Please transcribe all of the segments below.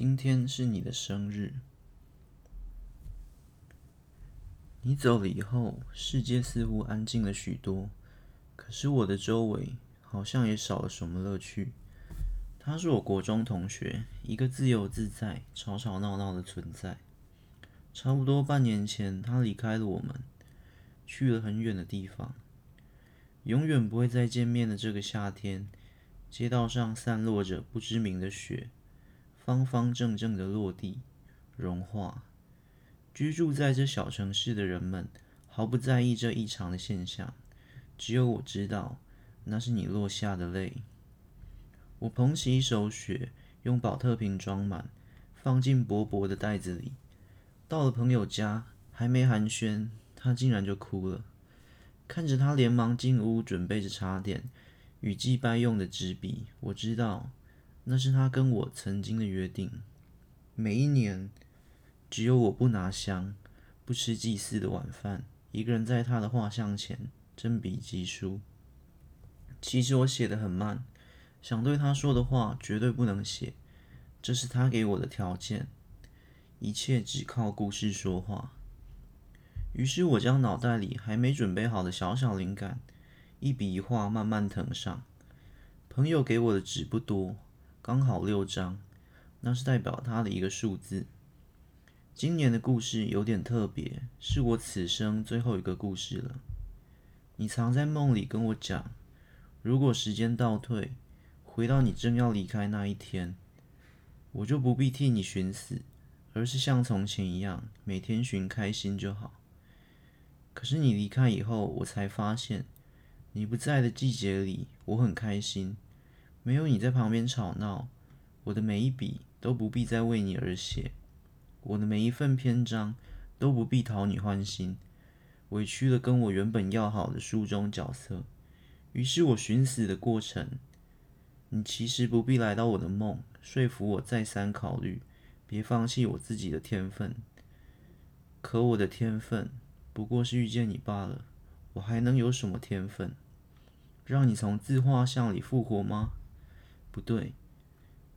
今天是你的生日。你走了以后，世界似乎安静了许多，可是我的周围好像也少了什么乐趣。他是我国中同学，一个自由自在、吵吵闹闹的存在。差不多半年前，他离开了我们，去了很远的地方。永远不会再见面的这个夏天，街道上散落着不知名的雪。方方正正的落地，融化。居住在这小城市的人们毫不在意这异常的现象，只有我知道，那是你落下的泪。我捧起一手雪，用宝特瓶装满，放进薄薄的袋子里。到了朋友家，还没寒暄，他竟然就哭了。看着他连忙进屋准备着茶点与祭拜用的纸笔，我知道。那是他跟我曾经的约定。每一年，只有我不拿香，不吃祭祀的晚饭，一个人在他的画像前真笔疾书。其实我写得很慢，想对他说的话绝对不能写，这是他给我的条件。一切只靠故事说话。于是我将脑袋里还没准备好的小小灵感，一笔一画慢慢謄上。朋友给我的纸不多。刚好六张，那是代表他的一个数字。今年的故事有点特别，是我此生最后一个故事了。你藏在梦里跟我讲，如果时间倒退，回到你正要离开那一天，我就不必替你寻死，而是像从前一样，每天寻开心就好。可是你离开以后，我才发现，你不在的季节里，我很开心。没有你在旁边吵闹，我的每一笔都不必再为你而写，我的每一份篇章都不必讨你欢心，委屈了跟我原本要好的书中角色。于是我寻死的过程，你其实不必来到我的梦，说服我再三考虑，别放弃我自己的天分。可我的天分不过是遇见你罢了，我还能有什么天分？让你从自画像里复活吗？不对，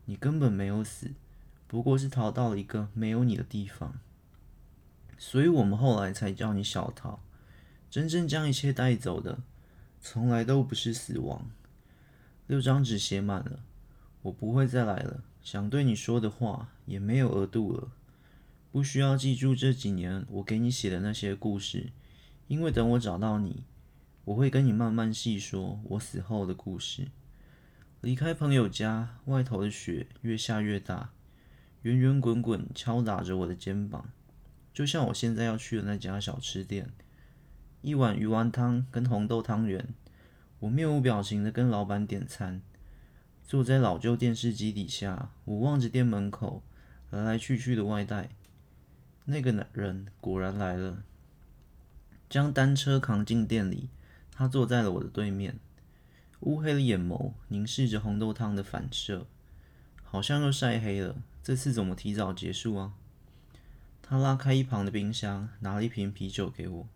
你根本没有死，不过是逃到了一个没有你的地方。所以我们后来才叫你小逃。真正将一切带走的，从来都不是死亡。六张纸写满了，我不会再来了。想对你说的话也没有额度了。不需要记住这几年我给你写的那些故事，因为等我找到你，我会跟你慢慢细说我死后的故事。离开朋友家，外头的雪越下越大，圆圆滚滚敲打着我的肩膀，就像我现在要去的那家小吃店。一碗鱼丸汤跟红豆汤圆，我面无表情的跟老板点餐，坐在老旧电视机底下，我望着店门口来来去去的外带。那个男人果然来了，将单车扛进店里，他坐在了我的对面。乌黑的眼眸凝视着红豆汤的反射，好像又晒黑了。这次怎么提早结束啊？他拉开一旁的冰箱，拿了一瓶啤酒给我。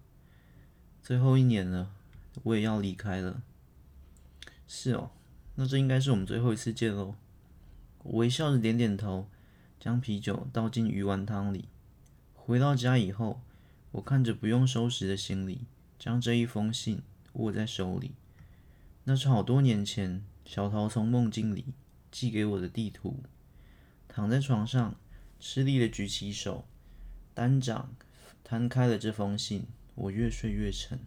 最后一年了，我也要离开了。是哦，那这应该是我们最后一次见喽。我微笑着点点头，将啤酒倒进鱼丸汤里。回到家以后，我看着不用收拾的行李，将这一封信握在手里。那是好多年前，小桃从梦境里寄给我的地图。躺在床上，吃力的举起手，单掌摊开了这封信。我越睡越沉。